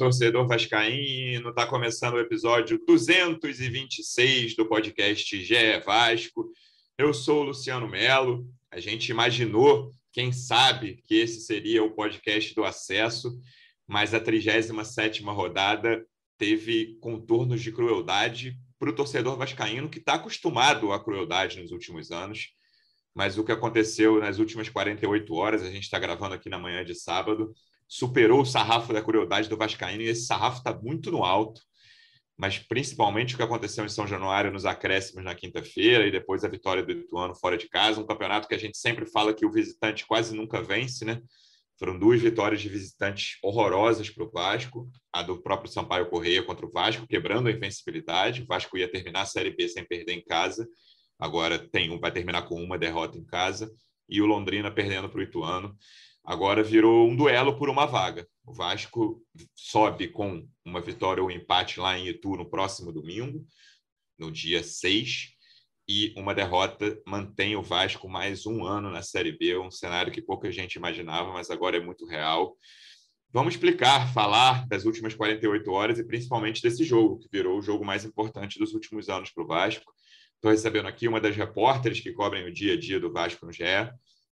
torcedor vascaíno. Está começando o episódio 226 do podcast GE Vasco. Eu sou o Luciano Melo. A gente imaginou, quem sabe, que esse seria o podcast do acesso, mas a 37ª rodada teve contornos de crueldade para o torcedor vascaíno que está acostumado à crueldade nos últimos anos. Mas o que aconteceu nas últimas 48 horas, a gente está gravando aqui na manhã de sábado, superou o sarrafo da crueldade do Vascaíno e esse sarrafo está muito no alto. Mas principalmente o que aconteceu em São Januário nos acréscimos na quinta-feira e depois a vitória do Ituano fora de casa, um campeonato que a gente sempre fala que o visitante quase nunca vence, né? Foram duas vitórias de visitantes horrorosas para o Vasco, a do próprio Sampaio Correia contra o Vasco, quebrando a invencibilidade. O Vasco ia terminar a Série B sem perder em casa, agora tem um, vai terminar com uma derrota em casa, e o Londrina perdendo para o Ituano. Agora virou um duelo por uma vaga. O Vasco sobe com uma vitória ou empate lá em Itu no próximo domingo, no dia 6, e uma derrota mantém o Vasco mais um ano na Série B, um cenário que pouca gente imaginava, mas agora é muito real. Vamos explicar, falar das últimas 48 horas e principalmente desse jogo, que virou o jogo mais importante dos últimos anos para o Vasco. Estou recebendo aqui uma das repórteres que cobrem o dia a dia do Vasco no GE,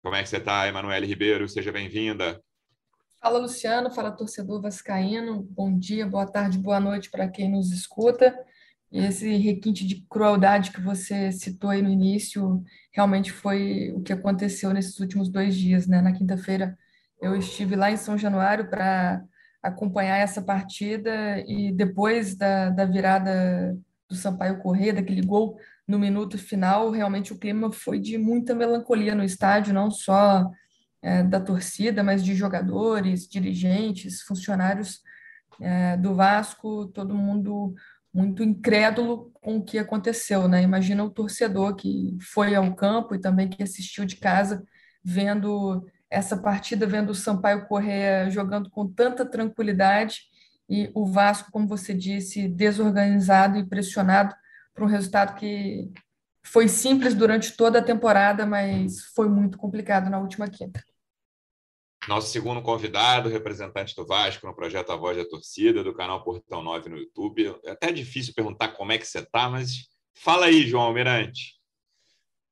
como é que você está, Emanuele Ribeiro? Seja bem-vinda. Fala, Luciano. Fala, torcedor vascaíno. Bom dia, boa tarde, boa noite para quem nos escuta. E esse requinte de crueldade que você citou aí no início realmente foi o que aconteceu nesses últimos dois dias, né? Na quinta-feira eu estive lá em São Januário para acompanhar essa partida e depois da, da virada do Sampaio Corrêa, daquele gol no minuto final, realmente o clima foi de muita melancolia no estádio, não só é, da torcida, mas de jogadores, dirigentes, funcionários é, do Vasco, todo mundo muito incrédulo com o que aconteceu, né? Imagina o torcedor que foi ao campo e também que assistiu de casa, vendo essa partida, vendo o Sampaio Correa jogando com tanta tranquilidade e o Vasco, como você disse, desorganizado e pressionado para um resultado que foi simples durante toda a temporada, mas foi muito complicado na última quinta. Nosso segundo convidado, representante do Vasco no projeto A Voz da Torcida, do canal Portão 9 no YouTube. É até difícil perguntar como é que você está, mas fala aí, João Almirante.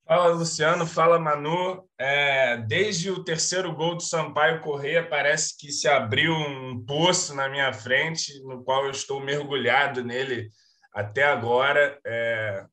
Fala, Luciano. Fala, Manu. É, desde o terceiro gol do Sampaio Correia, parece que se abriu um poço na minha frente, no qual eu estou mergulhado nele até agora é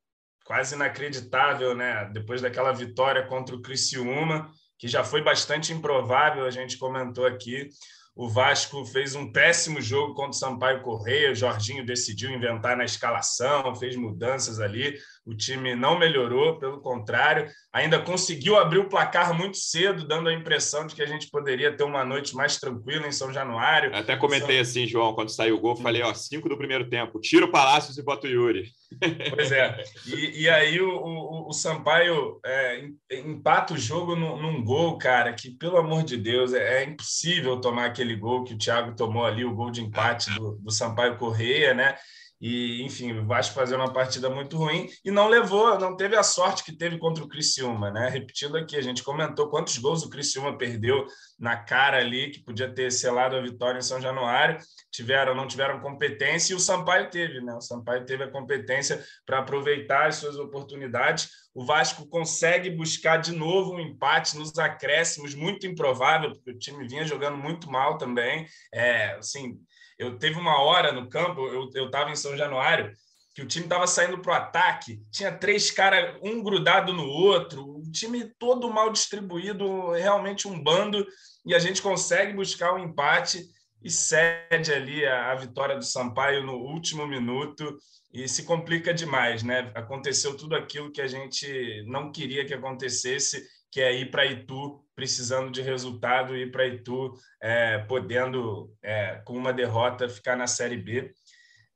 quase inacreditável, né? Depois daquela vitória contra o Criciúma, que já foi bastante improvável, a gente comentou aqui. O Vasco fez um péssimo jogo contra o Sampaio Correia. O Jorginho decidiu inventar na escalação, fez mudanças ali. O time não melhorou, pelo contrário, ainda conseguiu abrir o placar muito cedo, dando a impressão de que a gente poderia ter uma noite mais tranquila em São Januário. até comentei assim, João, quando saiu o gol, falei, ó, cinco do primeiro tempo, tira o Palácios e bota o Yuri. Pois é. E, e aí o, o, o Sampaio é, empata o jogo num, num, gol, cara, que, pelo amor de Deus, é, é, impossível tomar aquele gol que o Thiago tomou ali, o gol de empate do, do Sampaio Correia, né? E, enfim, o Vasco fazendo uma partida muito ruim e não levou, não teve a sorte que teve contra o Criciúma, né? Repetindo aqui, a gente comentou quantos gols o Criciúma perdeu na cara ali, que podia ter selado a vitória em São Januário. Tiveram, não tiveram competência e o Sampaio teve, né? O Sampaio teve a competência para aproveitar as suas oportunidades. O Vasco consegue buscar de novo um empate nos acréscimos, muito improvável, porque o time vinha jogando muito mal também. É, assim, eu teve uma hora no campo, eu estava em São Januário, que o time estava saindo para o ataque, tinha três caras, um grudado no outro, o time todo mal distribuído, realmente um bando, e a gente consegue buscar o um empate e cede ali a, a, vitória do Sampaio no último minuto e se complica demais, né? Aconteceu tudo aquilo que a gente não queria que acontecesse que é ir para Itu precisando de resultado, ir para Itu é, podendo, é, com uma derrota, ficar na Série B.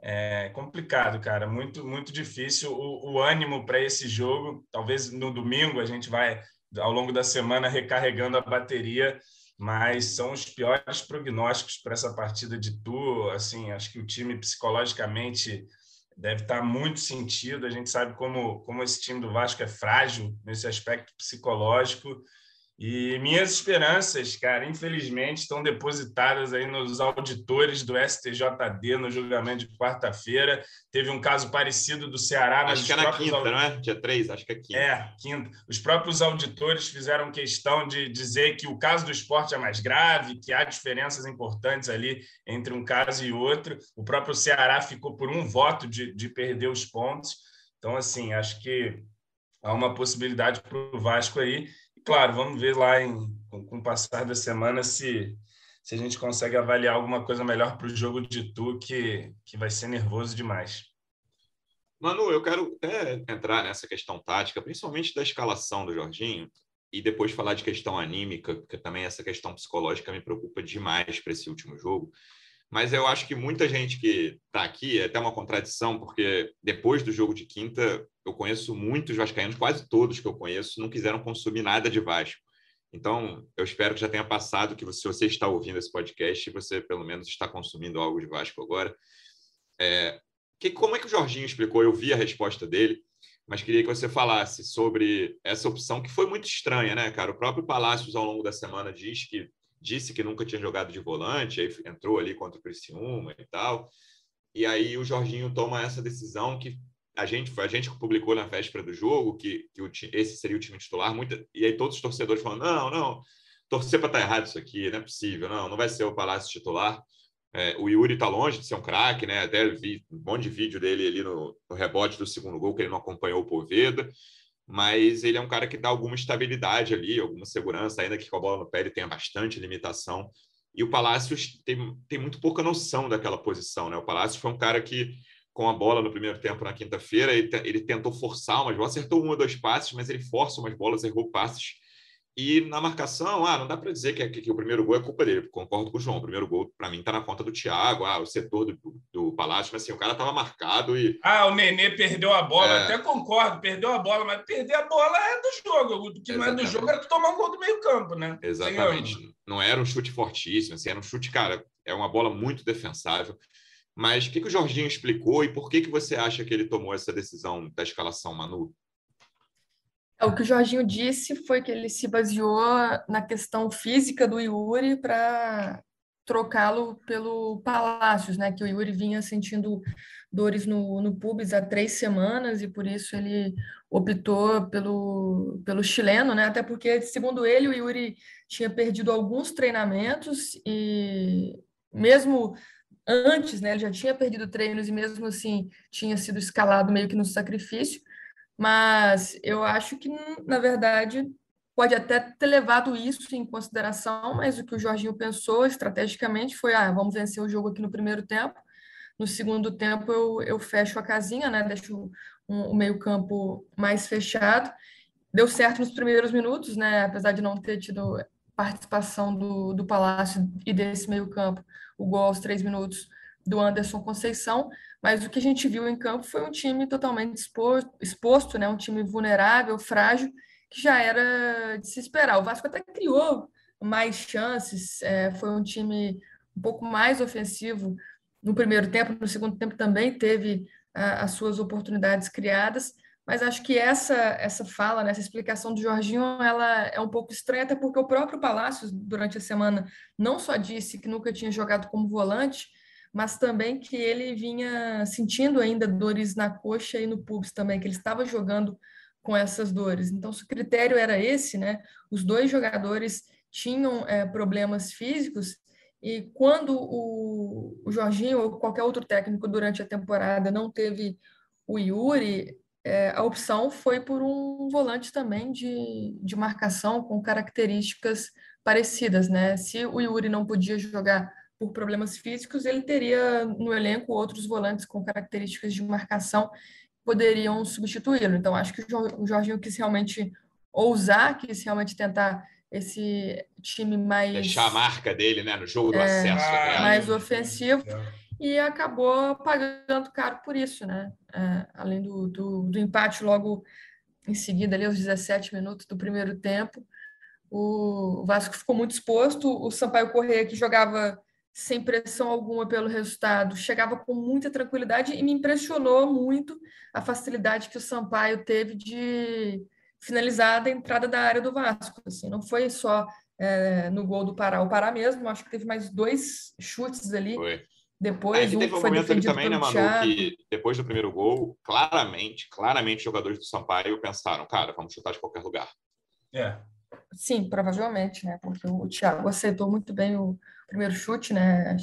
É complicado, cara, muito, muito difícil. O, o ânimo para esse jogo, talvez no domingo a gente vai, ao longo da semana, recarregando a bateria, mas são os piores prognósticos para essa partida de Itu. Assim, acho que o time psicologicamente deve estar muito sentido. A gente sabe como, como esse time do Vasco é frágil nesse aspecto psicológico E minhas esperanças, cara, infelizmente, estão depositadas aí nos auditores do STJD no julgamento de quarta-feira. Teve um caso parecido do Ceará, mas. Acho que é na quinta, não é? Dia 3, acho que é quinta. É, quinta. Os próprios auditores fizeram questão de dizer que o caso do esporte é mais grave, que há diferenças importantes ali entre um caso e outro. O próprio Ceará ficou por um voto de, de perder os pontos. Então, assim, acho que há uma possibilidade para o Vasco aí claro, vamos ver lá em, com, com o passar da semana se, se a gente consegue avaliar alguma coisa melhor para o jogo de Tu, que, que vai ser nervoso demais. Manu, eu quero até entrar nessa questão tática, principalmente da escalação do Jorginho, e depois falar de questão anímica, porque também essa questão psicológica me preocupa demais para esse último jogo. Mas eu acho que muita gente que está aqui é até uma contradição, porque depois do jogo de quinta, eu conheço muitos vascaínos, quase todos que eu conheço, não quiseram consumir nada de Vasco. Então, eu espero que já tenha passado que se você está ouvindo esse podcast, você pelo menos está consumindo algo de Vasco agora. É, que, como é que o Jorginho explicou? Eu vi a resposta dele, mas queria que você falasse sobre essa opção que foi muito estranha, né, cara? O próprio Palácios, ao longo da semana, diz que disse que nunca tinha jogado de volante, aí entrou ali contra o Criciúma e tal. E aí o Jorginho toma essa decisão que a gente a gente publicou na véspera do jogo que, que o, esse seria o time titular, muita, e aí todos os torcedores falando: não, não, torcer para estar tá errado isso aqui, não é possível, não, não vai ser o Palácio titular. É, o Yuri está longe de ser um craque, né? Até vi um monte de vídeo dele ali no, no, rebote do segundo gol, que ele não acompanhou o Poveda mas ele é um cara que dá alguma estabilidade ali, alguma segurança, ainda que com a bola no pé ele tenha bastante limitação. E o Palácios tem, tem muito pouca noção daquela posição, né? O Palácios foi um cara que, com a bola no primeiro tempo na quinta-feira, ele, ele tentou forçar umas bolas, acertou um ou dois passes, mas ele força umas bolas, errou passes e na marcação, ah, não dá para dizer que, que, que, o primeiro gol é culpa dele. Concordo com o João. O primeiro gol, para mim, está na conta do Thiago. Ah, o setor do, do Palácio, mas assim, o cara estava marcado e. Ah, o Nenê perdeu a bola. É... Até concordo, perdeu a bola, mas perder a bola é do jogo. O que Exatamente. não é do jogo é tu tomar um gol do meio-campo, né? Exatamente. Não era um chute fortíssimo, assim, era um chute, cara, é uma bola muito defensável. Mas o que, que o Jorginho explicou e por que, que você acha que ele tomou essa decisão da escalação, Manu? O que o Jorginho disse foi que ele se baseou na questão física do Yuri para trocá-lo pelo Palácios, né? Que o Yuri vinha sentindo dores no, no pubis há três semanas e por isso ele optou pelo, pelo chileno, né? Até porque, segundo ele, o Yuri tinha perdido alguns treinamentos e mesmo antes, né? Ele já tinha perdido treinos e mesmo assim tinha sido escalado meio que no sacrifício. Mas eu acho que, na verdade, pode até ter levado isso em consideração, mas o que o Jorginho pensou estrategicamente foi: ah, vamos vencer o jogo aqui no primeiro tempo. No segundo tempo, eu, eu fecho a casinha, né? Deixo um, o meio-campo mais fechado. Deu certo nos primeiros minutos, né? Apesar de não ter tido participação do, do Palácio e desse meio-campo, o gol aos três minutos do Anderson Conceição, mas o que a gente viu em campo foi um time totalmente exposto, exposto né? um time vulnerável, frágil, que já era de se esperar. O Vasco até criou mais chances, é, foi um time um pouco mais ofensivo no primeiro tempo, no segundo tempo também teve a, as suas oportunidades criadas, mas acho que essa essa fala, né, essa explicação do Jorginho, ela é um pouco estranha, até porque o próprio Palácios, durante a semana, não só disse que nunca tinha jogado como volante, mas também que ele vinha sentindo ainda dores na coxa e no pubis também, que ele estava jogando com essas dores. Então, se o critério era esse, né, os dois jogadores tinham é, problemas físicos e quando o, o Jorginho ou qualquer outro técnico durante a temporada não teve o Yuri, é, a opção foi por um volante também de, de marcação com características parecidas, né? Se o Yuri não podia jogar por problemas físicos, ele teria no elenco outros volantes com características de marcação que poderiam substituí-lo. Então, acho que o Jorginho quis realmente ousar, quis realmente tentar esse time mais. Deixar a marca dele né, no jogo do é, acesso. Né? Mais ofensivo. E acabou pagando caro por isso, né? É, além do, do, do empate logo em seguida, ali aos 17 minutos do primeiro tempo. O Vasco ficou muito exposto. O Sampaio Correia, que jogava sem pressão alguma pelo resultado, chegava com muita tranquilidade e me impressionou muito a facilidade que o Sampaio teve de finalizada a entrada da área do Vasco. Assim, não foi só é, no gol do Pará. O Pará mesmo, acho que teve mais dois chutes ali. Foi. Depois, é, um teve um foi momento ali também, né, Manu, Thiago. que depois do primeiro gol, claramente, claramente, os jogadores do Sampaio pensaram, cara, vamos chutar de qualquer lugar. É. Sim, provavelmente, né? Porque o Thiago aceitou muito bem o primeiro chute, né?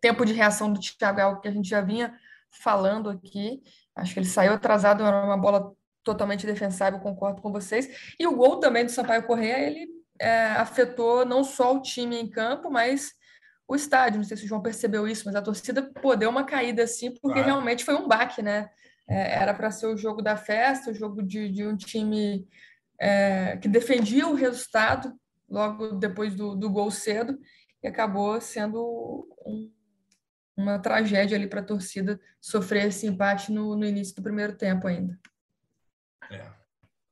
Tempo de reação do Thiago é algo que a gente já vinha falando aqui. Acho que ele saiu atrasado, era uma bola totalmente defensável, concordo com vocês. E o gol também do Sampaio Corrêa, ele é, afetou não só o time em campo, mas o estádio. Não sei se o João percebeu isso, mas a torcida pô, deu uma caída assim, porque Claro. realmente foi um baque, né? É, era para ser o jogo da festa, o jogo de, de um time é, que defendia o resultado logo depois do, do gol cedo e acabou sendo um- uma tragédia ali para a torcida sofrer esse empate no, no início do primeiro tempo ainda. é.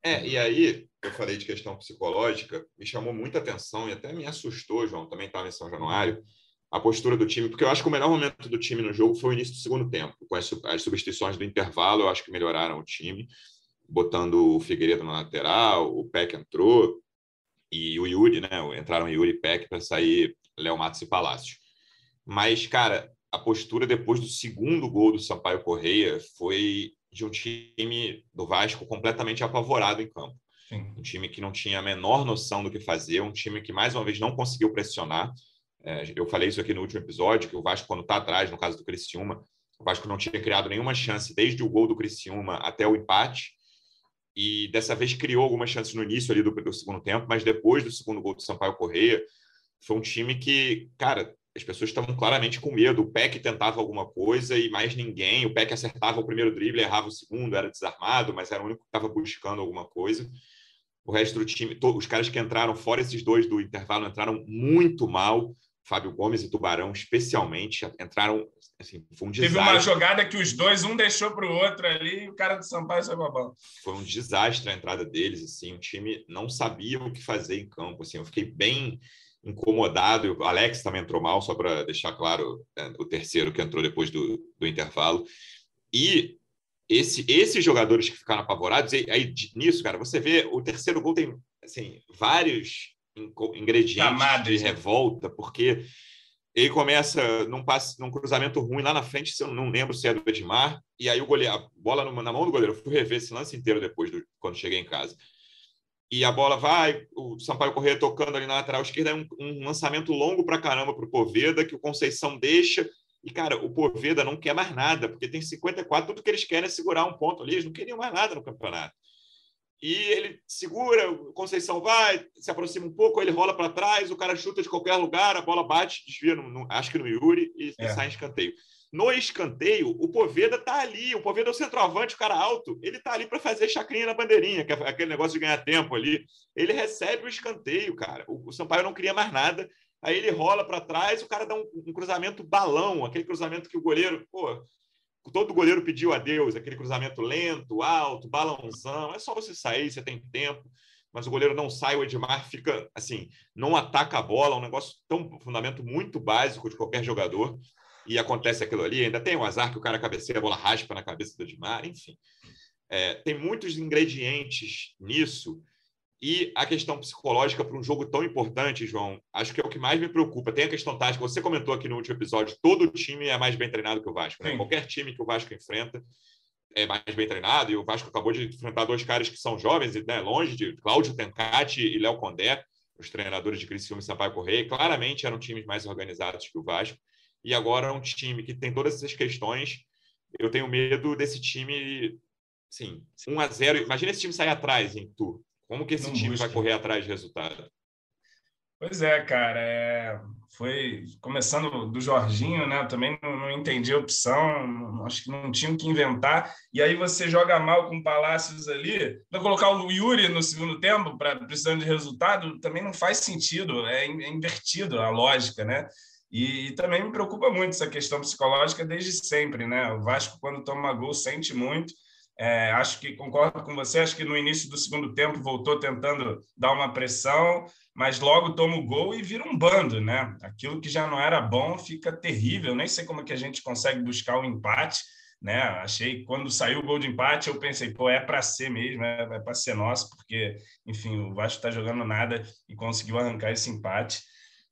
É, e aí, eu falei de questão psicológica, me chamou muita atenção e até me assustou, João, também estava em São Januário, a postura do time, porque eu acho que o melhor momento do time no jogo foi o início do segundo tempo, com as, as substituições do intervalo, eu acho que melhoraram o time, botando o Figueiredo na lateral, o Peck entrou, e o Yuri, né? Entraram Yuri e Peck para sair Léo Matos e Palácio. Mas, cara, a postura depois do segundo gol do Sampaio Correia foi de um time do Vasco completamente apavorado em campo. Sim. Um time que não tinha a menor noção do que fazer, um time que, mais uma vez, não conseguiu pressionar. É, eu falei isso aqui no último episódio, que o Vasco, quando está atrás, no caso do Criciúma, o Vasco não tinha criado nenhuma chance desde o gol do Criciúma até o empate. E dessa vez criou algumas chances no início ali do, do segundo tempo, mas depois do segundo gol do Sampaio Correia, foi um time que, cara, as pessoas estavam claramente com medo. O Peck tentava alguma coisa e mais ninguém. O Peck acertava o primeiro drible, errava o segundo, era desarmado, mas era o único que estava buscando alguma coisa. O resto do time, os caras que entraram, fora esses dois do intervalo, entraram muito mal. Fábio Gomes e Tubarão, especialmente, entraram. Assim, foi um Teve desastre. uma jogada que os dois, um deixou para o outro ali, e o cara do Sampaio saiu babão. foi um desastre a entrada deles, assim, o time não sabia o que fazer em campo, assim, eu fiquei bem incomodado, o Alex também entrou mal, só para deixar claro, né, o terceiro que entrou depois do, do intervalo, e esse, esses jogadores que ficaram apavorados, e aí nisso, cara, você vê, o terceiro gol tem, assim, vários ingredientes de né? revolta, porque ele começa num, passe, num cruzamento ruim lá na frente, se eu não lembro se é do Edmar, e aí o goleiro, a bola na mão do goleiro, eu fui rever esse lance inteiro depois, do, quando cheguei em casa. E a bola vai, o Sampaio Corrêa tocando ali na lateral esquerda, é um, um lançamento longo para caramba para o Poveda, que o Conceição deixa. E, cara, o Poveda não quer mais nada, porque tem 54, tudo que eles querem é segurar um ponto ali, eles não queriam mais nada no campeonato. E ele segura, o Conceição vai, se aproxima um pouco, ele rola para trás, o cara chuta de qualquer lugar, a bola bate, desvia, no, no- acho que no Yuri, e, É. e sai em escanteio. No escanteio, o Poveda tá ali, o Poveda é o centroavante, o cara alto, ele tá ali para fazer chacrinha na bandeirinha, que é aquele negócio de ganhar tempo ali. Ele recebe o escanteio, cara. O, o Sampaio não queria mais nada. Aí ele rola para trás, o cara dá um, um cruzamento balão, aquele cruzamento que o goleiro, pô, todo goleiro pediu a Deus, aquele cruzamento lento, alto, balãozão. É só você sair, você tem tempo. Mas o goleiro não sai, o Edmar fica assim, não ataca a bola, um negócio tão um fundamento muito básico de qualquer jogador. E acontece aquilo ali. Ainda tem o azar que o cara cabeceia, a bola raspa na cabeça do Edmar, enfim. É, tem muitos ingredientes nisso. E a questão psicológica para um jogo tão importante, João, acho que é o que mais me preocupa. Tem a questão tática, você comentou aqui no último episódio, todo time é mais bem treinado que o Vasco. Né? Qualquer time que o Vasco enfrenta é mais bem treinado, e o Vasco acabou de enfrentar dois caras que são jovens, e, né, longe de Cláudio Tencati e Léo Condé, os treinadores de Criciúma e Sampaio Correia, claramente eram times mais organizados que o Vasco, e agora é um time que tem todas essas questões. Eu tenho medo desse time, sim, 1 a 0 Imagina esse time sair atrás em tu. Como que esse Não time busca. vai correr atrás de resultado? Pois é, cara. é, Foi começando do Jorginho, né? Também não, não entendi a opção, não- acho que não tinha o que inventar. E aí você joga mal com o Palácios ali. Vai colocar o Yuri no segundo tempo, para precisando de resultado, também não faz sentido. É, é invertido a lógica, né? E, e também me preocupa muito essa questão psicológica desde sempre, né? O Vasco, quando toma gol, sente muito. É, acho que concordo com você. Acho que no início do segundo tempo voltou tentando dar uma pressão, mas logo toma o gol e vira um bando, né? Aquilo que já não era bom fica terrível. Nem sei como é que a gente consegue buscar o empate. né? Achei quando saiu o gol de empate, eu pensei, pô, é para ser mesmo, é, é para ser nosso, porque, enfim, o Vasco está jogando nada e conseguiu arrancar esse empate.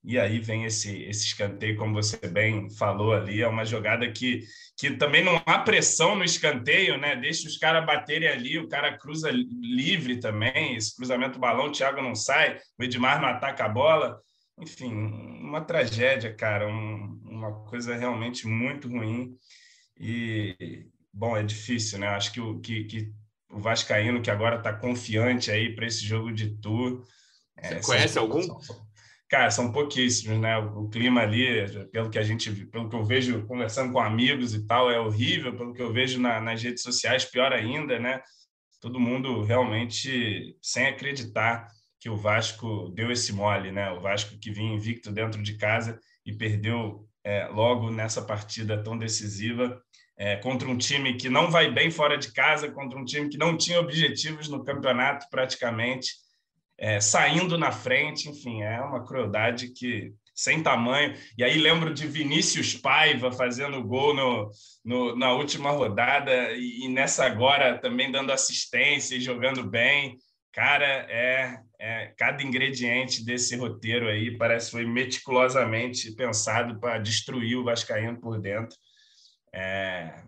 E aí vem esse, esse escanteio, como você bem falou ali, é uma jogada que, que também não há pressão no escanteio, né? Deixa os caras baterem ali, o cara cruza livre também, esse cruzamento balão, o Thiago não sai, o Edmar não ataca a bola. Enfim, uma tragédia, cara, um, uma coisa realmente muito ruim. E, bom, é difícil, né? Acho que o, que, que o Vascaíno, que agora está confiante aí para esse jogo de tour. Você é, conhece algum? São, cara, são pouquíssimos, né? O, clima ali, pelo que a gente, pelo que eu vejo conversando com amigos e tal, é horrível. Pelo que eu vejo na, nas redes sociais, pior ainda, né? Todo mundo realmente sem acreditar que o Vasco deu esse mole, né? O Vasco que vinha invicto dentro de casa e perdeu é, logo nessa partida tão decisiva é, contra um time que não vai bem fora de casa, contra um time que não tinha objetivos no campeonato praticamente, é, saindo na frente, enfim, é uma crueldade que sem tamanho. E aí lembro de Vinícius Paiva fazendo gol no, no na última rodada e, e nessa agora também dando assistência e jogando bem. Cara, é, é, cada ingrediente desse roteiro aí parece que foi meticulosamente pensado para destruir o Vascaíno por dentro. É,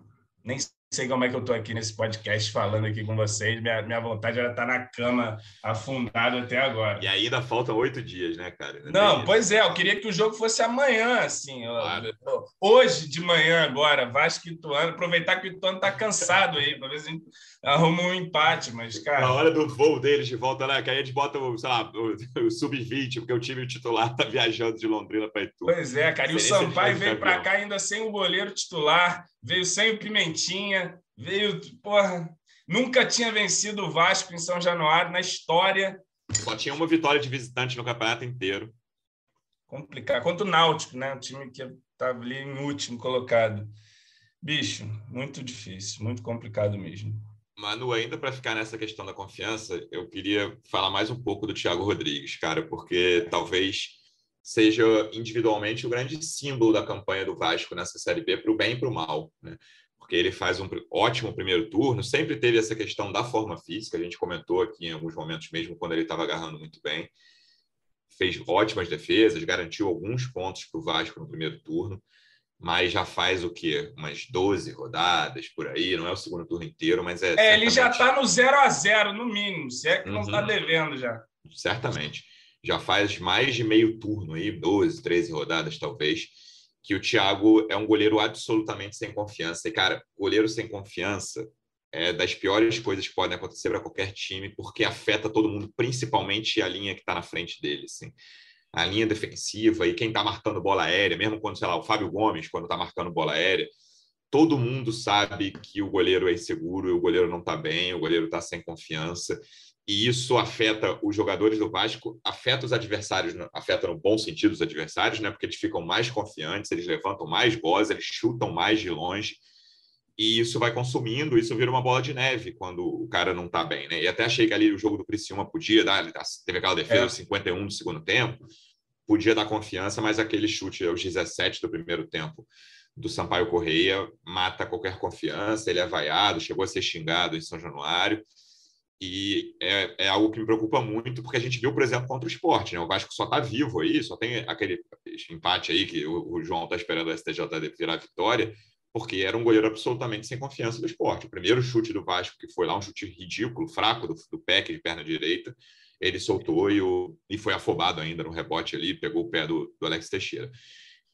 nem sei como é que eu estou aqui nesse podcast falando aqui com vocês. Minha, minha vontade era estar na cama afundado até agora. E ainda faltam oito dias, né, cara? Ainda Não, pois é. Eu queria que o jogo fosse amanhã, assim. Claro. Hoje de manhã agora, Vasco e Ituano. Aproveitar que o Ituano está cansado aí, para ver se a gente arruma um empate. Mas, cara... Na hora do voo deles de volta, né? Que aí a gente bota, o, sei lá, o, o sub-20, porque o time titular está viajando de Londrina para Ituano. Pois é, cara. E o Sampaio veio para cá ainda sem o goleiro titular veio sem o Pimentinha, veio, porra, nunca tinha vencido o Vasco em São Januário na história. Só tinha uma vitória de visitante no campeonato inteiro. Complicado. Contra o Náutico, né? O time que estava ali em último colocado. Bicho, muito difícil, muito complicado mesmo. Manu, ainda para ficar nessa questão da confiança, eu queria falar mais um pouco do Thiago Rodrigues, cara, porque talvez seja individualmente o grande símbolo da campanha do Vasco nessa Série B, para o bem e para o mal. Né? Porque ele faz um ótimo primeiro turno, sempre teve essa questão da forma física, a gente comentou aqui em alguns momentos, mesmo quando ele estava agarrando muito bem. Fez ótimas defesas, garantiu alguns pontos para o Vasco no primeiro turno, mas já faz o quê? Umas 12 rodadas por aí, não é o segundo turno inteiro, mas é. É, certamente... ele já está no 0 a 0 no mínimo, se é que não está uhum. devendo já. Certamente já faz mais de meio turno aí, 12, 13 rodadas talvez, que o Thiago é um goleiro absolutamente sem confiança. E, cara, goleiro sem confiança é das piores coisas que podem acontecer para qualquer time, porque afeta todo mundo, principalmente a linha que está na frente dele. Assim. A linha defensiva e quem está marcando bola aérea, mesmo quando, sei lá, o Fábio Gomes, quando está marcando bola aérea, todo mundo sabe que o goleiro é inseguro, o goleiro não está bem, o goleiro está sem confiança e isso afeta os jogadores do Vasco, afeta os adversários, afeta no bom sentido os adversários, né? Porque eles ficam mais confiantes, eles levantam mais bolas, eles chutam mais de longe. E isso vai consumindo, isso vira uma bola de neve quando o cara não está bem, né? E até achei que ali o jogo do Criciúma podia dar, teve aquela defesa é. 51 do segundo tempo, podia dar confiança, mas aquele chute aos 17 do primeiro tempo do Sampaio Correia mata qualquer confiança, ele é vaiado, chegou a ser xingado em São Januário. E é, é, algo que me preocupa muito, porque a gente viu, por exemplo, contra o esporte. Né? O Vasco só está vivo aí, só tem aquele empate aí que o, o João está esperando o STJ virar vitória, porque era um goleiro absolutamente sem confiança do esporte. O primeiro chute do Vasco, que foi lá um chute ridículo, fraco do, do Peck de perna direita, ele soltou e, o, e foi afobado ainda no rebote ali, pegou o pé do, do Alex Teixeira.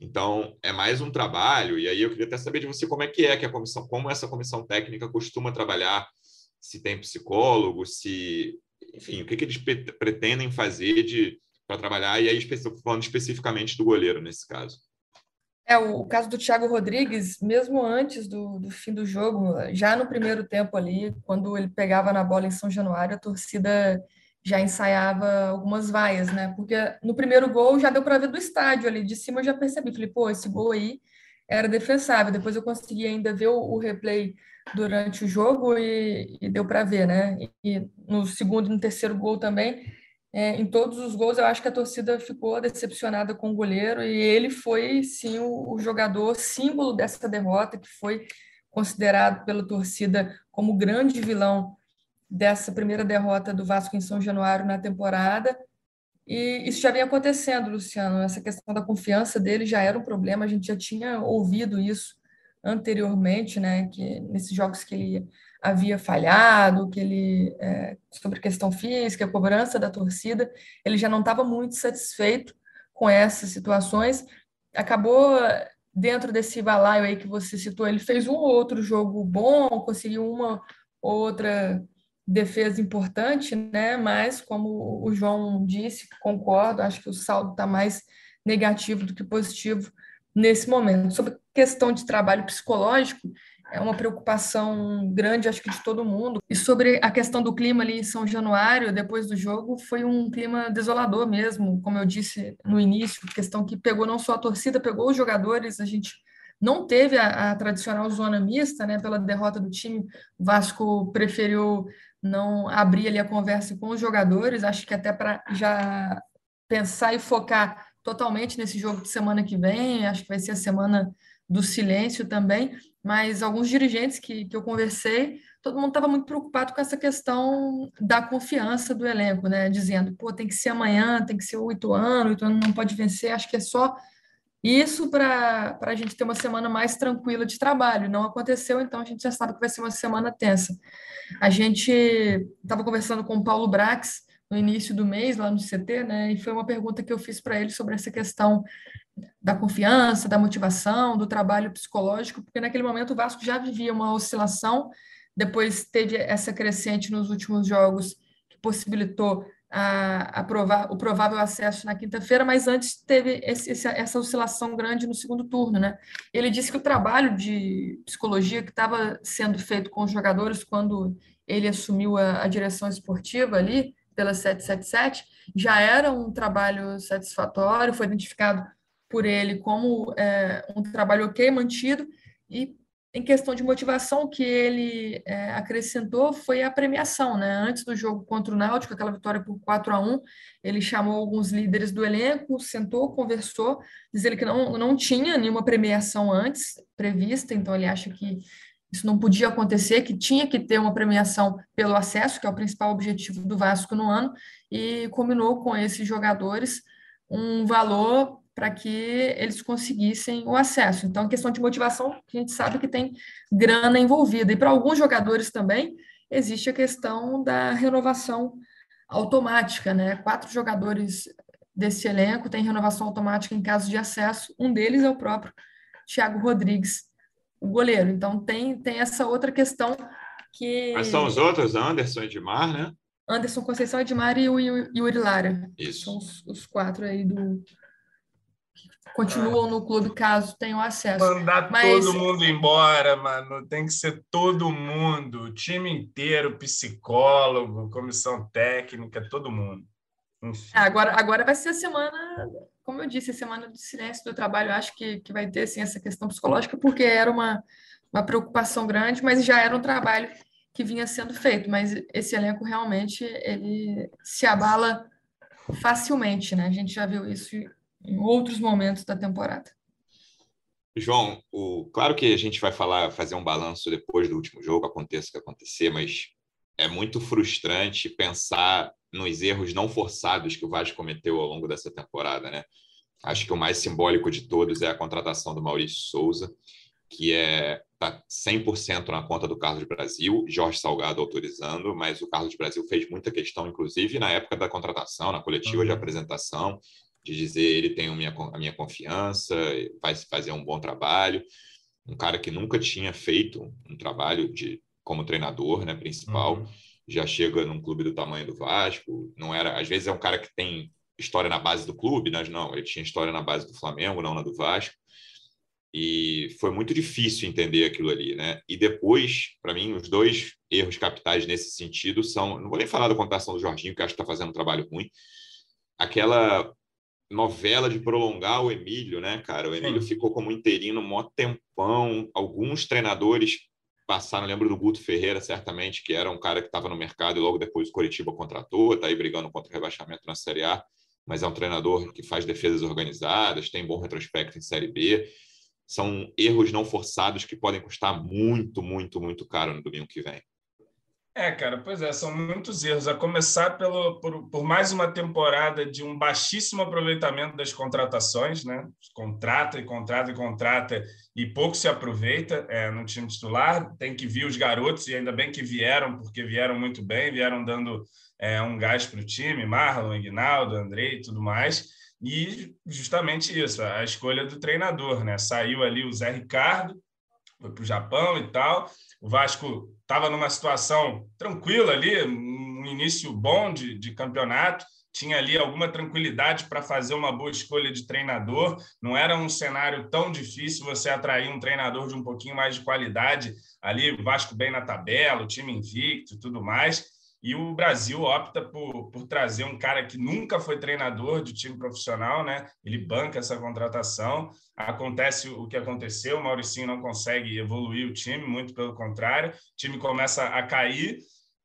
Então, é mais um trabalho, e aí eu queria até saber de você como é que é que a comissão, como essa comissão técnica costuma trabalhar se tem psicólogo, se, enfim, o que, que eles pretendem fazer de para trabalhar, e aí falando especificamente do goleiro nesse caso. É, o, caso do Thiago Rodrigues, mesmo antes do, do fim do jogo, já no primeiro tempo ali, quando ele pegava na bola em São Januário, a torcida já ensaiava algumas vaias, né? Porque no primeiro gol já deu para ver do estádio ali, de cima eu já percebi, falei, pô, esse gol aí era defensável. Depois eu consegui ainda ver o, o replay durante o jogo e, e deu para ver, né? E no segundo e no terceiro gol também, é, em todos os gols, eu acho que a torcida ficou decepcionada com o goleiro e ele foi, sim, o, o jogador símbolo dessa derrota, que foi considerado pela torcida como o grande vilão dessa primeira derrota do Vasco em São Januário na temporada. E isso já vem acontecendo, Luciano. Essa questão da confiança dele já era um problema, a gente já tinha ouvido isso anteriormente, né? Que nesses jogos que ele havia falhado, que ele é, sobre questão física, a cobrança da torcida, ele já não estava muito satisfeito com essas situações. Acabou dentro desse balaio aí que você citou, ele fez um ou outro jogo bom, conseguiu uma ou outra defesa importante, né? Mas como o João disse, concordo, acho que o saldo está mais negativo do que positivo nesse momento. Sobre questão de trabalho psicológico, é uma preocupação grande, acho que de todo mundo. E sobre a questão do clima ali em São Januário, depois do jogo, foi um clima desolador mesmo, como eu disse no início, questão que pegou não só a torcida, pegou os jogadores, a gente não teve a, a tradicional zona mista, né, pela derrota do time, o Vasco preferiu não abrir ali a conversa com os jogadores, acho que até para já pensar e focar totalmente nesse jogo de semana que vem, acho que vai ser a semana do silêncio também, mas alguns dirigentes que, que eu conversei, todo mundo estava muito preocupado com essa questão da confiança do elenco, né? Dizendo, pô, tem que ser amanhã, tem que ser oito anos, oito anos não pode vencer, acho que é só isso para a gente ter uma semana mais tranquila de trabalho. Não aconteceu, então a gente já sabe que vai ser uma semana tensa. A gente estava conversando com o Paulo Brax no início do mês, lá no CT, né? E foi uma pergunta que eu fiz para ele sobre essa questão da confiança, da motivação, do trabalho psicológico, porque naquele momento o Vasco já vivia uma oscilação, depois teve essa crescente nos últimos jogos que possibilitou a, a provar, o provável acesso na quinta-feira, mas antes teve esse, essa oscilação grande no segundo turno, né? Ele disse que o trabalho de psicologia que estava sendo feito com os jogadores quando ele assumiu a, a direção esportiva ali pela 777 já era um trabalho satisfatório, foi identificado por ele como é, um trabalho ok, mantido, e em questão de motivação, o que ele é, acrescentou foi a premiação. Né? Antes do jogo contra o Náutico, aquela vitória por 4 a 1 ele chamou alguns líderes do elenco, sentou, conversou, diz ele que não, não tinha nenhuma premiação antes prevista, então ele acha que isso não podia acontecer, que tinha que ter uma premiação pelo acesso, que é o principal objetivo do Vasco no ano, e combinou com esses jogadores um valor para que eles conseguissem o acesso. Então, questão de motivação, a gente sabe que tem grana envolvida. E para alguns jogadores também existe a questão da renovação automática, né? Quatro jogadores desse elenco têm renovação automática em caso de acesso. Um deles é o próprio Thiago Rodrigues, o goleiro. Então tem tem essa outra questão que Mas são os outros, Anderson e Edmar, né? Anderson Conceição, Edmar e o Yuri Lara. Isso. São os, os quatro aí do continuam no clube caso tenham acesso. Mandar Mas... todo mundo embora, mano. Tem que ser todo mundo, o time inteiro, psicólogo, comissão técnica, todo mundo. É, agora, agora vai ser a semana, como eu disse, a semana de silêncio do trabalho. Acho que, que vai ter assim, essa questão psicológica, porque era uma, uma preocupação grande, mas já era um trabalho que vinha sendo feito. Mas esse elenco realmente ele se abala facilmente, né? A gente já viu isso em outros momentos da temporada. João, o, claro que a gente vai falar, fazer um balanço depois do último jogo, aconteça o que acontecer, mas é muito frustrante pensar nos erros não forçados que o Vasco cometeu ao longo dessa temporada, né? Acho que o mais simbólico de todos é a contratação do Maurício Souza, que é tá 100% na conta do Carlos Brasil, Jorge Salgado autorizando, mas o Carlos Brasil fez muita questão, inclusive na época da contratação, na coletiva uhum. de apresentação, de dizer ele tem a minha, a minha confiança, vai fazer um bom trabalho. Um cara que nunca tinha feito um trabalho de como treinador, né, principal, uhum. já chega num clube do tamanho do Vasco. Não era, às vezes é um cara que tem história na base do clube, mas não, ele tinha história na base do Flamengo, não na do Vasco. E foi muito difícil entender aquilo ali, né? E depois, para mim, os dois erros capitais nesse sentido são, não vou nem falar da contratação do Jorginho, que acho que está fazendo um trabalho ruim, aquela novela de prolongar o Emílio, né, cara? O Emílio Sim. ficou como interino um mó tempão. Alguns treinadores passaram, lembro do Guto Ferreira, certamente, que era um cara que estava no mercado e logo depois o Coritiba contratou, está aí brigando contra o rebaixamento na Série A, mas é um treinador que faz defesas organizadas, tem bom retrospecto em Série B. são erros não forçados que podem custar muito, muito, muito caro no domingo que vem. É, cara, pois é, são muitos erros. A começar pelo, por, por mais uma temporada de um baixíssimo aproveitamento das contratações, né? Contrata e contrata e contrata e pouco se aproveita é, no time titular. Tem que vir os garotos, e ainda bem que vieram, porque vieram muito bem, vieram dando é, um gás para o time, Marlon, Ignaldo, Andrei e tudo mais. E justamente isso, a escolha do treinador, né? Saiu ali o Zé Ricardo, foi para o Japão e tal. O Vasco estava numa situação tranquila ali, um início bom de, de campeonato, tinha ali alguma tranquilidade para fazer uma boa escolha de treinador. Não era um cenário tão difícil você atrair um treinador de um pouquinho mais de qualidade ali, o Vasco bem na tabela, o time invicto e tudo mais. E o Brasil opta por, por trazer um cara que nunca foi treinador de time profissional, né? Ele banca essa contratação. Acontece o que aconteceu, o Mauricinho não consegue evoluir o time, muito pelo contrário. O time começa a cair.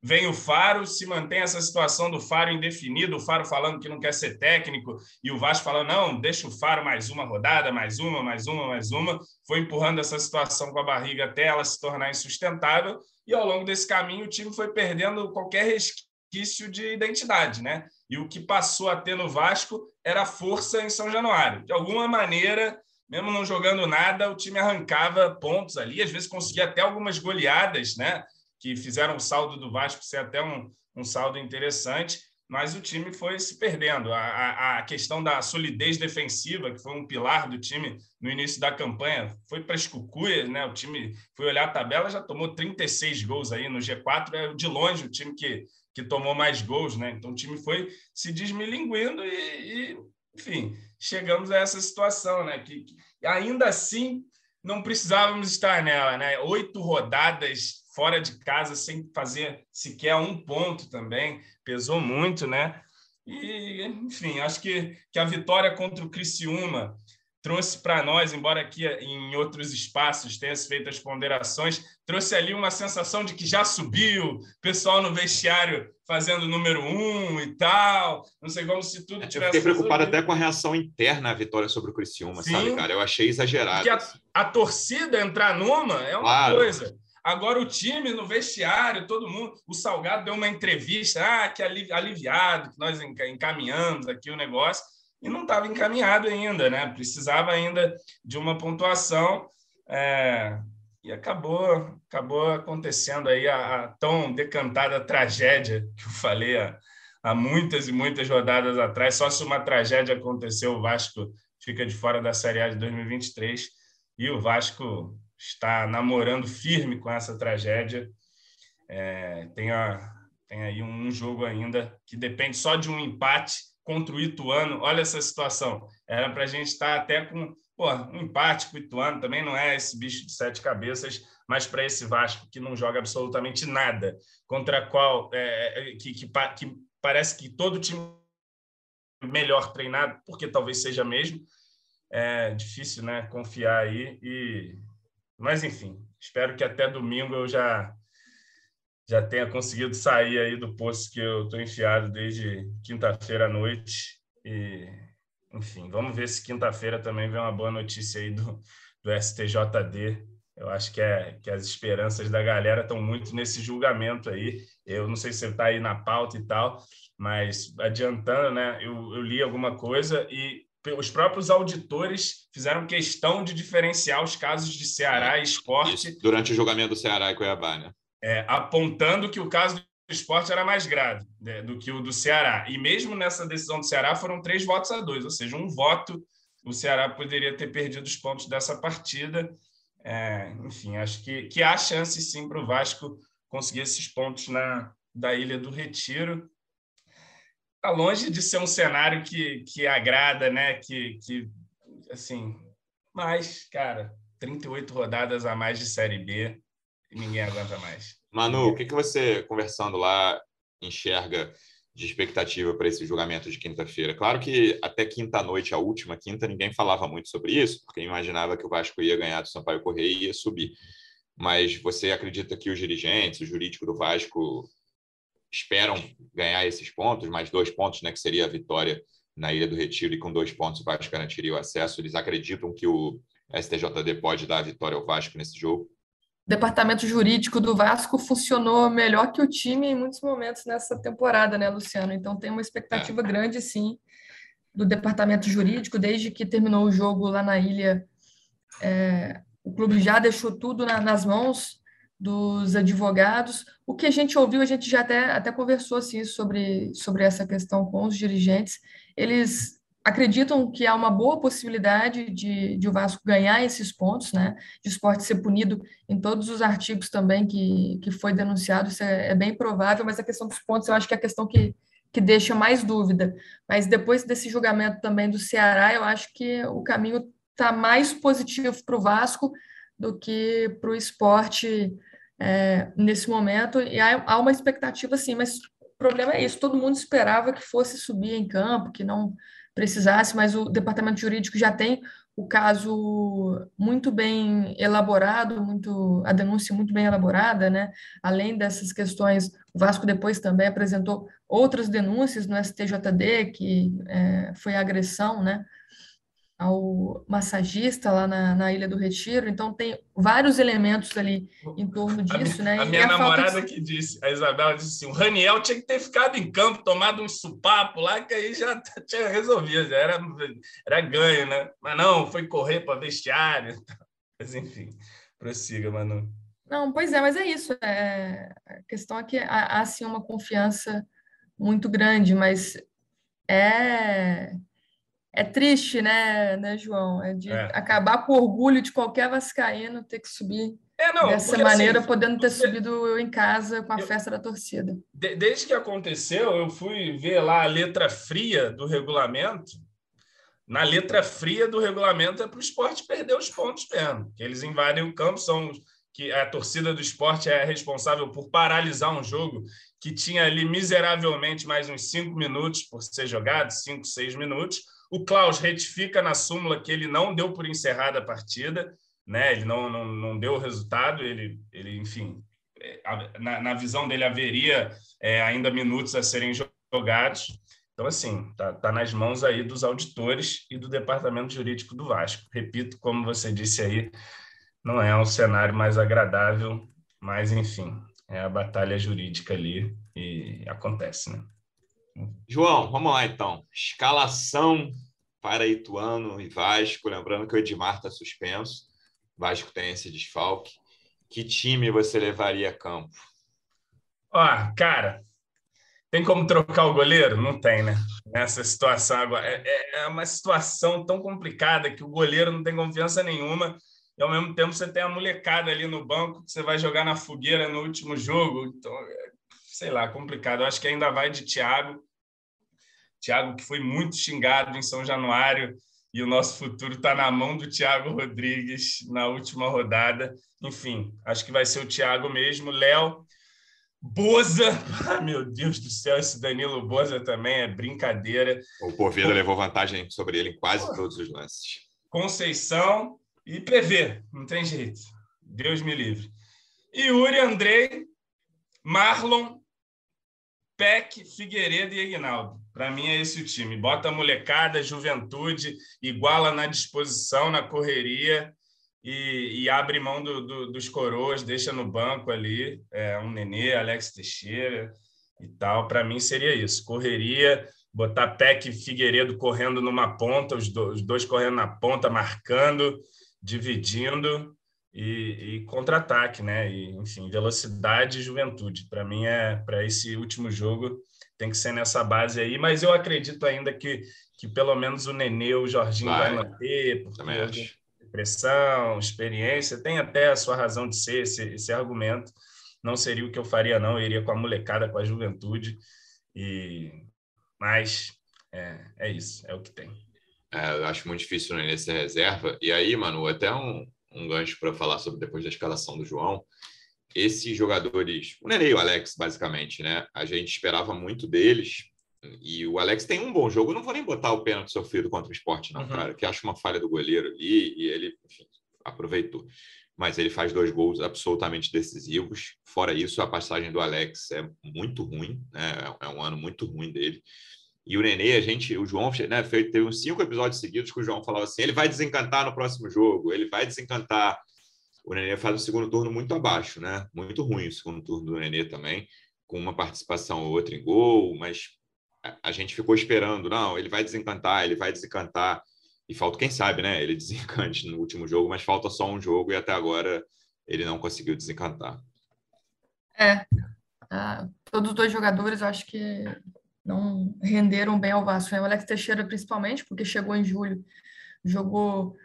Vem o Faro, se mantém essa situação do Faro indefinido, o Faro falando que não quer ser técnico, e o Vasco falando, não, deixa o Faro mais uma rodada, mais uma, mais uma, mais uma. Foi empurrando essa situação com a barriga até ela se tornar insustentável e ao longo desse caminho o time foi perdendo qualquer resquício de identidade, né? E o que passou a ter no Vasco era força em São Januário. De alguma maneira, mesmo não jogando nada, o time arrancava pontos ali, às vezes conseguia até algumas goleadas, né? Que fizeram o saldo do Vasco ser até um, um saldo interessante mas o time foi se perdendo. A, a, a, questão da solidez defensiva, que foi um pilar do time no início da campanha, foi para as cucuias, né? O time foi olhar a tabela, já tomou 36 gols aí no G4, é de longe o time que, que tomou mais gols, né? Então o time foi se desmilinguindo e, e enfim, chegamos a essa situação, né? Que, que ainda assim não precisávamos estar nela, né? Oito rodadas fora de casa sem fazer sequer um ponto também, pesou muito, né? E, enfim, acho que, que a vitória contra o Criciúma trouxe para nós, embora aqui em outros espaços tenha feito as ponderações, trouxe ali uma sensação de que já subiu, pessoal no vestiário fazendo número um e tal, não sei como se tudo tivesse... Eu fiquei preocupado até com a reação interna à vitória sobre o Criciúma, Sim, sabe, cara? Eu achei exagerado. Porque a, a torcida entrar numa é uma claro. coisa, Agora o time no vestiário, todo mundo. O Salgado deu uma entrevista, ah, que aliviado, que nós encaminhamos aqui o negócio, e não estava encaminhado ainda, né? Precisava ainda de uma pontuação. É, e acabou, acabou acontecendo aí a, a, tão decantada tragédia que eu falei há, há muitas e muitas rodadas atrás. Só se uma tragédia aconteceu, o Vasco fica de fora da Série A de 2023 e o Vasco está namorando firme com essa tragédia. É, tem, a, tem aí um jogo ainda que depende só de um empate contra o Ituano. Olha essa situação. Era para a gente estar até com pô, um empate com o Ituano, também não é esse bicho de sete cabeças, mas para esse Vasco que não joga absolutamente nada, contra qual é, é que, que, que parece que todo time melhor treinado, porque talvez seja mesmo, é difícil né, confiar aí e mas, enfim, espero que até domingo eu já já tenha conseguido sair aí do poço que eu estou enfiado desde quinta-feira à noite. E, enfim, vamos ver se quinta-feira também vem uma boa notícia aí do, do STJD. Eu acho que, é, que as esperanças da galera estão muito nesse julgamento aí. Eu não sei se você está aí na pauta e tal, mas adiantando, né? Eu, eu li alguma coisa e os próprios auditores fizeram questão de diferenciar os casos de Ceará e esporte. Isso, durante o julgamento do Ceará e Cuiabá, né? É, apontando que o caso do esporte era mais grave né, do que o do Ceará. E mesmo nessa decisão do Ceará foram três votos a dois, ou seja, um voto o Ceará poderia ter perdido os pontos dessa partida. É, enfim, acho que, que há chance sim para o Vasco conseguir esses pontos na, da Ilha do Retiro tá longe de ser um cenário que, que agrada, né? Que, que, assim, mas, cara, 38 rodadas a mais de Série B ninguém aguenta mais. Manu, o que, que você, conversando lá, enxerga de expectativa para esse julgamento de quinta-feira? Claro que até quinta-noite, a última quinta, ninguém falava muito sobre isso, porque imaginava que o Vasco ia ganhar do Sampaio Correia e ia subir. Mas você acredita que os dirigentes, o jurídico do Vasco, esperam ganhar esses pontos, mais dois pontos, né, que seria a vitória na Ilha do Retiro, e com dois pontos o Vasco garantiria o acesso. Eles acreditam que o STJD pode dar a vitória ao Vasco nesse jogo? O departamento jurídico do Vasco funcionou melhor que o time em muitos momentos nessa temporada, né, Luciano? Então tem uma expectativa é. grande, sim, do departamento jurídico. Desde que terminou o jogo lá na ilha, é, o clube já deixou tudo na, nas mãos dos advogados. O que a gente ouviu, a gente já até, até conversou assim, sobre, sobre essa questão com os dirigentes. Eles acreditam que há uma boa possibilidade de, de o Vasco ganhar esses pontos, né? De esporte ser punido em todos os artigos também que, que foi denunciado, isso é, é, bem provável, mas a questão dos pontos eu acho que é a questão que, que deixa mais dúvida. Mas depois desse julgamento também do Ceará, eu acho que o caminho está mais positivo para o Vasco do que para o esporte é, nesse momento, e há, há uma expectativa sim, mas o problema é isso, todo mundo esperava que fosse subir em campo, que não precisasse, mas o departamento jurídico já tem o caso muito bem elaborado, muito a denúncia muito bem elaborada, né? Além dessas questões, o Vasco depois também apresentou outras denúncias no STJD que é, foi agressão, né? Ao massagista lá na, na Ilha do Retiro. Então, tem vários elementos ali em torno disso, a né? A minha a namorada de... que disse, a Isabela disse assim: o Raniel tinha que ter ficado em campo, tomado um supapo lá, que aí já tinha resolvido, já era, era ganho, né? Mas não, foi correr para vestiário. Mas, enfim, prossiga, Manu. Não, pois é, mas é isso. É... A questão é que há, há sim uma confiança muito grande, mas é é triste, né, né, João? É de é. acabar com o orgulho de qualquer vascaíno ter que subir é, não, dessa porque, maneira, assim, podendo ter porque... subido eu em casa com a eu, festa da torcida. De, desde que aconteceu, eu fui ver lá a letra fria do regulamento. Na letra fria do regulamento é para o esporte perder os pontos mesmo. Que eles invadem o campo, são que a torcida do esporte é responsável por paralisar um jogo que tinha ali miseravelmente mais uns cinco minutos por ser jogado, cinco, seis minutos o Klaus retifica na súmula que ele não deu por encerrada a partida, né? ele não, não, não deu o resultado, ele, ele enfim, é, na, na visão dele haveria é, ainda minutos a serem jogados. Então, assim, tá, tá nas mãos aí dos auditores e do departamento jurídico do Vasco. Repito, como você disse aí, não é um cenário mais agradável, mas, enfim, é a batalha jurídica ali e acontece, né? João, vamos lá então. Escalação para Ituano e Vasco. Lembrando que o Edmar está suspenso. Vasco tem esse desfalque. Que time você levaria a campo? Ó, cara, tem como trocar o goleiro? Não tem, né? Nessa situação agora. É, é, é uma situação tão complicada que o goleiro não tem confiança nenhuma e ao mesmo tempo você tem a molecada ali no banco que você vai jogar na fogueira no último jogo. Então, é sei lá, complicado. Eu acho que ainda vai de Thiago. Thiago que foi muito xingado em São Januário e o nosso futuro está na mão do Thiago Rodrigues na última rodada. Enfim, acho que vai ser o Thiago mesmo. Léo, Boza, ah, meu Deus do céu, esse Danilo Boza também é brincadeira. O Poveda levou vantagem sobre ele em quase Pô. todos os lances. Conceição e PV, não tem jeito. Deus me livre. Yuri Andrei, Marlon Peck, Figueiredo e Ignaldo. Para mim é esse o time. Bota a molecada, juventude, iguala na disposição, na correria e, e abre mão do, do, dos coroas, deixa no banco ali é, um Nenê, Alex Teixeira e tal. Para mim seria isso. Correria, botar Peck e Figueiredo correndo numa ponta, os, do, os dois correndo na ponta, marcando, dividindo e, e contra-ataque, né? E, enfim, velocidade e juventude. Para mim, é para esse último jogo tem que ser nessa base aí, mas eu acredito ainda que, que pelo menos o Nenê, o Jorginho vai, vai manter, porque pressão, experiência, tem até a sua razão de ser esse, esse argumento. Não seria o que eu faria, não. Eu iria com a molecada, com a juventude. E mas é, é isso, é o que tem. É, eu acho muito difícil o Nenê ser reserva. E aí, mano, até um, um gancho para falar sobre depois da escalação do João. Esses jogadores, o Nenê e o Alex, basicamente, né? A gente esperava muito deles. E o Alex tem um bom jogo. Eu não vou nem botar o pênalti sofrido contra o esporte, não, uhum. cara, que acho uma falha do goleiro ali e ele, enfim, aproveitou. Mas ele faz dois gols absolutamente decisivos. Fora isso, a passagem do Alex é muito ruim, né? É um ano muito ruim dele. E o Nenê, a gente, o João, né, fez, teve uns cinco episódios seguidos que o João falava assim: ele vai desencantar no próximo jogo, ele vai desencantar. O Nenê faz o segundo turno muito abaixo, né? Muito ruim o segundo turno do Nenê também, com uma participação ou outra em gol, mas a gente ficou esperando, não, ele vai desencantar, ele vai desencantar. E falta, quem sabe, né? Ele desencante no último jogo, mas falta só um jogo e até agora ele não conseguiu desencantar. É, ah, todos os dois jogadores, eu acho que não renderam bem ao Vasco. O Alex Teixeira, principalmente, porque chegou em julho, jogou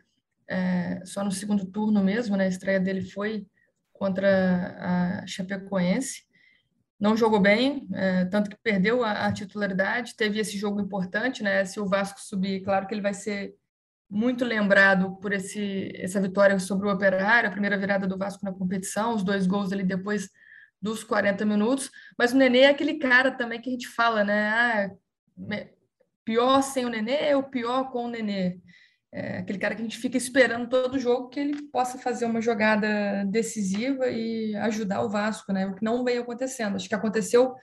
é, só no segundo turno mesmo, né? A estreia dele foi contra a Chapecoense. Não jogou bem, é, tanto que perdeu a, a, titularidade. Teve esse jogo importante, né? Se o Vasco subir, claro que ele vai ser muito lembrado por esse, essa vitória sobre o Operário, a primeira virada do Vasco na competição, os dois gols ali depois dos 40 minutos, mas o Nenê é aquele cara também que a gente fala, né? Ah, pior sem o Nenê ou pior com o Nenê? É aquele cara que a gente fica esperando todo jogo que ele possa fazer uma jogada decisiva e ajudar o Vasco, né? O que não vem acontecendo. Acho que aconteceu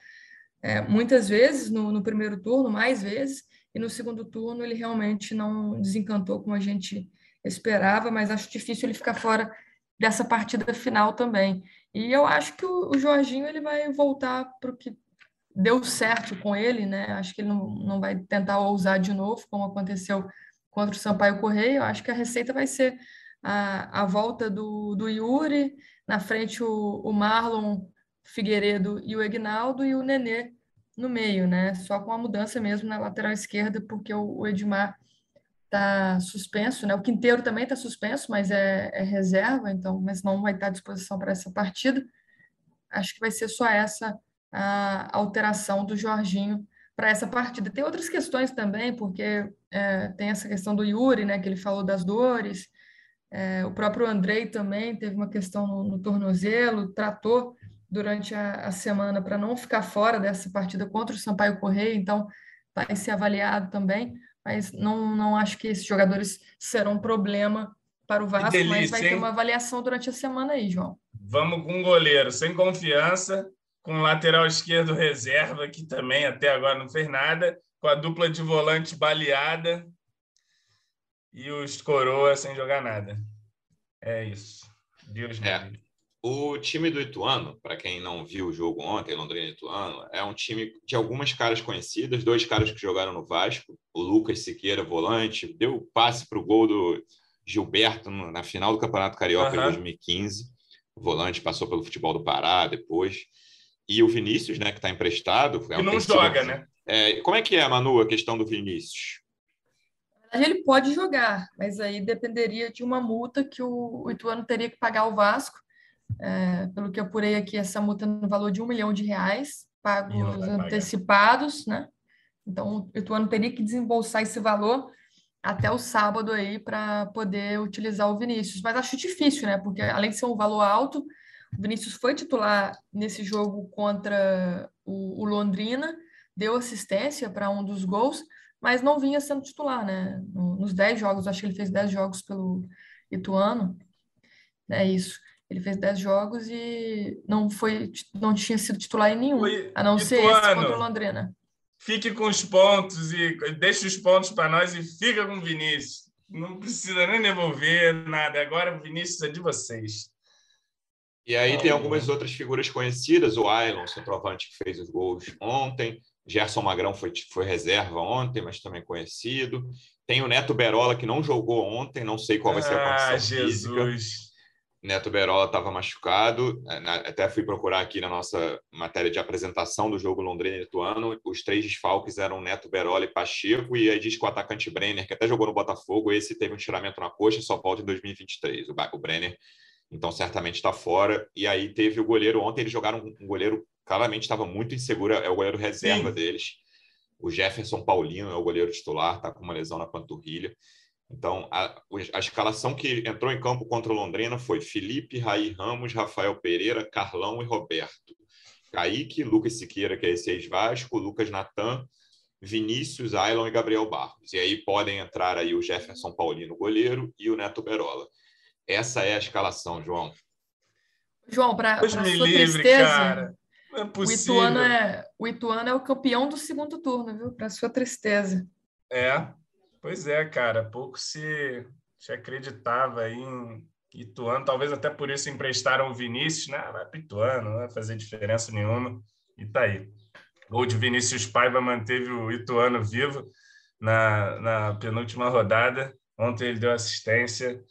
é, muitas vezes no, no primeiro turno, mais vezes, e no segundo turno ele realmente não desencantou como a gente esperava, mas acho difícil ele ficar fora dessa partida final também. E eu acho que o, Jorginho ele vai voltar para o que deu certo com ele, né? Acho que ele não, não vai tentar ousar de novo, como aconteceu contra o Sampaio Correia. Eu acho que a receita vai ser a, a volta do, do Yuri, na frente o, o Marlon Figueiredo e o Egnaldo, e o Nenê no meio, né? Só com a mudança mesmo na lateral esquerda, porque o, o Edmar está suspenso, né? O Quinteiro também está suspenso, mas é, é, reserva, então, mas não vai estar à disposição para essa partida. Acho que vai ser só essa a alteração do Jorginho para essa partida. Tem outras questões também, porque é, tem essa questão do Yuri, né? Que ele falou das dores. É, o próprio Andrei também teve uma questão no, no tornozelo, tratou durante a, a semana para não ficar fora dessa partida contra o Sampaio Correia, então vai ser avaliado também mas não, não acho que esses jogadores serão um problema para o Vasco, delícia, mas vai ter uma avaliação durante a semana aí, João. Vamos com um goleiro sem confiança, com o lateral esquerdo reserva, que também até agora não fez nada, com a dupla de volante baleada e os coroas sem jogar nada. É isso. Deus me é. O time do Ituano, para quem não viu o jogo ontem, Londrina e Ituano, é um time de algumas caras conhecidas, dois caras que jogaram no Vasco, o Lucas Siqueira, volante, deu passe para o gol do Gilberto na final do Campeonato Carioca uhum. de 2015. O volante passou pelo futebol do Pará depois. E o Vinícius, né, que está emprestado. É um não joga, né? É, como é que é, Manu, a questão do Vinícius? Ele pode jogar, mas aí dependeria de uma multa que o Ituano teria que pagar ao Vasco é, pelo que eu apurei aqui, essa multa no valor de um milhão de reais, pagos antecipados, né? Então, o Ituano teria que desembolsar esse valor até o sábado aí para poder utilizar o Vinícius. Mas acho difícil, né? Porque além de ser um valor alto, o Vinícius foi titular nesse jogo contra o, o Londrina, deu assistência para um dos gols, mas não vinha sendo titular, né? Nos 10 jogos, acho que ele fez 10 jogos pelo Ituano. É isso. Ele fez 10 jogos e não foi, não tinha sido titular em nenhum, foi, a não ser esse contra o Londrina. Fique com os pontos e deixe os pontos para nós e fica com o Vinícius. Não precisa nem devolver nada. Agora o Vinícius é de vocês. E aí tem algumas outras figuras conhecidas, o Ailon, centroavante que fez os gols ontem, Gerson Magrão foi, foi reserva ontem, mas também conhecido. Tem o Neto Berola, que não jogou ontem, não sei qual vai ser a condição ah, Jesus. física. Neto Berola estava machucado. É, até fui procurar aqui na nossa matéria de apresentação do jogo Londrina e Ituano. Os três desfalques eram Neto Berola e Pacheco. E aí diz que o atacante Brenner, que até jogou no Botafogo, esse teve um tiramento na coxa e só volta em 2023. O Brenner, então, certamente está fora. E aí teve o goleiro. Ontem eles jogaram um goleiro claramente estava muito inseguro. É o goleiro reserva Sim. deles. O Jefferson Paulino é o goleiro titular, está com uma lesão na panturrilha. Então, a, a, escalação que entrou em campo contra o Londrina foi Felipe, Raí Ramos, Rafael Pereira, Carlão e Roberto. Kaique, Lucas Siqueira, que é esse ex-Vasco, Lucas Natan, Vinícius, Ailon e Gabriel Barros. E aí podem entrar aí o Jefferson Paulino, goleiro, e o Neto Berola. Essa é a escalação, João. João, para sua livre, tristeza... Cara. Não é possível. O Ituano é, o Ituano é o campeão do segundo turno, viu? Para sua tristeza. É, pois é, cara. Pouco se, se acreditava em Ituano. Talvez até por isso emprestaram o Vinícius, né? Vai para Ituano, não vai fazer diferença nenhuma. E tá aí. Gol de Vinícius Paiva manteve o Ituano vivo na, na penúltima rodada. Ontem ele deu assistência.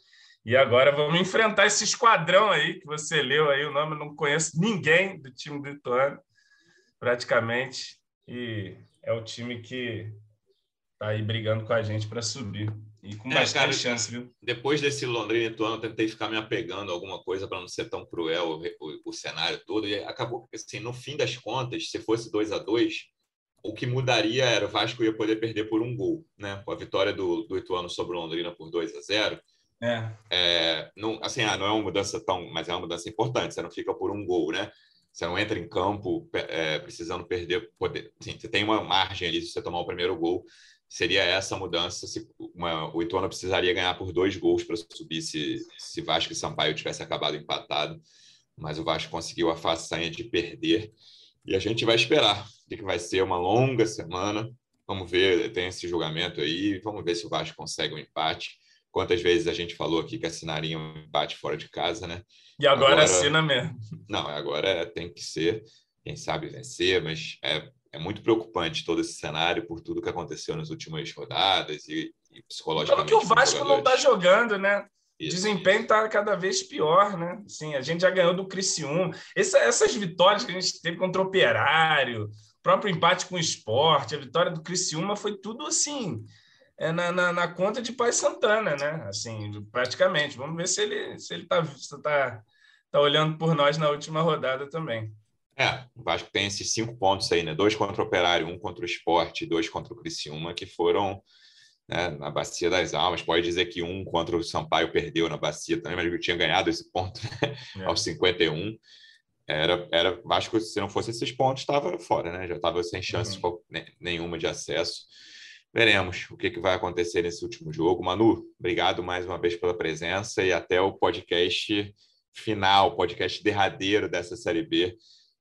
E agora vamos enfrentar esse esquadrão aí que você leu aí o nome. Não conheço ninguém do time do Ituano, praticamente. E é o time que está aí brigando com a gente para subir. E com é, bastante cara, chance, viu? Depois desse Londrina Ituano, eu tentei ficar me apegando a alguma coisa para não ser tão cruel o, o, o, cenário todo. E acabou assim, no fim das contas, se fosse 2 a 2 o que mudaria era o Vasco ia poder perder por um gol, né? Com a vitória do, do Ituano sobre o Londrina por 2 a 0 é. é. não, assim, ah, não é uma mudança tão, mas é uma mudança importante. Você não fica por um gol, né? Você não entra em campo é, precisando perder poder. Sim, você tem uma margem ali se você tomar o primeiro gol. Seria essa mudança. Se uma, o Ituano precisaria ganhar por dois gols para subir se, se Vasco e Sampaio tivesse acabado empatado. Mas o Vasco conseguiu a façanha de perder. E a gente vai esperar que vai ser uma longa semana. Vamos ver, tem esse julgamento aí. Vamos ver se o Vasco consegue um empate. Quantas vezes a gente falou aqui que assinaria um empate fora de casa, né? E agora, agora assina mesmo. Não, agora tem que ser, quem sabe vencer, mas é, é muito preocupante todo esse cenário por tudo que aconteceu nas últimas rodadas e, e psicologicamente. Que o Vasco não está jogando, né? O desempenho está cada vez pior, né? Sim, a gente já ganhou do Criciúma. Essa, essas vitórias que a gente teve contra o Operário, próprio empate com o esporte, a vitória do Criciúma foi tudo assim é na, na, na, conta de Pai Santana, né? Assim, praticamente. Vamos ver se ele se ele tá, tá, tá olhando por nós na última rodada também. É, o Vasco tem esses cinco pontos aí, né? Dois contra o Operário, um contra o Esporte, dois contra o Criciúma, que foram né, na Bacia das Almas. Pode dizer que um contra o Sampaio perdeu na Bacia também, mas eu tinha ganhado esse ponto né? é. aos 51. Era, era Vasco, se não fosse esses pontos, estava fora, né? Já estava sem chance uhum. nenhuma de acesso. Veremos o que, que vai acontecer nesse último jogo. Manu, obrigado mais uma vez pela presença e até o podcast final, podcast derradeiro dessa Série B,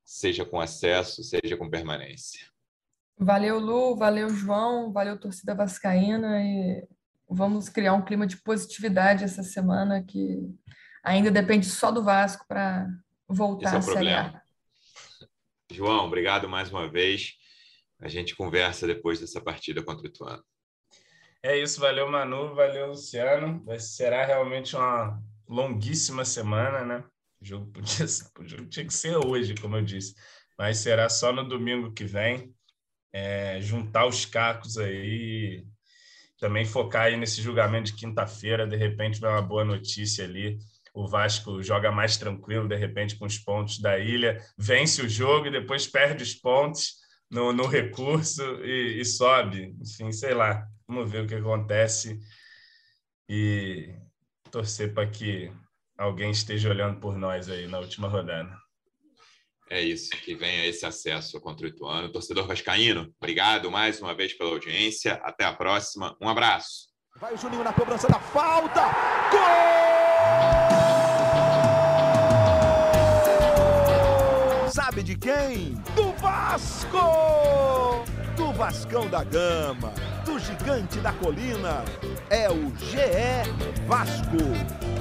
seja com acesso, seja com permanência. Valeu, Lu, valeu, João, valeu, torcida vascaína e vamos criar um clima de positividade essa semana que ainda depende só do Vasco para voltar Esse é o a problema. João, obrigado mais uma vez a gente conversa depois dessa partida contra o Ituano. É isso, valeu Manu, valeu Luciano. Será realmente uma longuíssima semana, né? O jogo podia, o jogo tinha que ser hoje, como eu disse, mas será só no domingo que vem. É, juntar os cacos aí, também focar aí nesse julgamento de quinta-feira, de repente vai uma boa notícia ali. O Vasco joga mais tranquilo, de repente, com os pontos da ilha, vence o jogo e depois perde os pontos no, no recurso e, e, sobe. Enfim, sei lá. Vamos ver o que acontece e torcer para que alguém esteja olhando por nós aí na última rodada. É isso, que venha esse acesso contra o Ituano. Torcedor Vascaíno, obrigado mais uma vez pela audiência. Até a próxima. Um abraço. Vai o Juninho na cobrança da falta. Gol! Sabe de quem? Do Vasco! Do Vascão da Gama, do Gigante da Colina. É o GE Vasco.